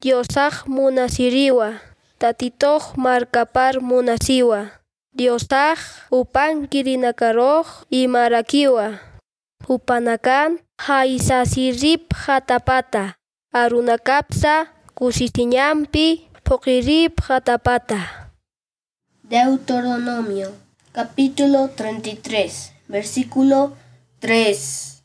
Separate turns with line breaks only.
Diosaj munasiriwa tatitoj markapar munasiwa. Diosaq upanki rinakaruq imarakiwa. Upanakan haisasirip hatapata arunakapsa kushichinanpi phuqirip hatapata
Deuteronomio capítulo 33 versículo 3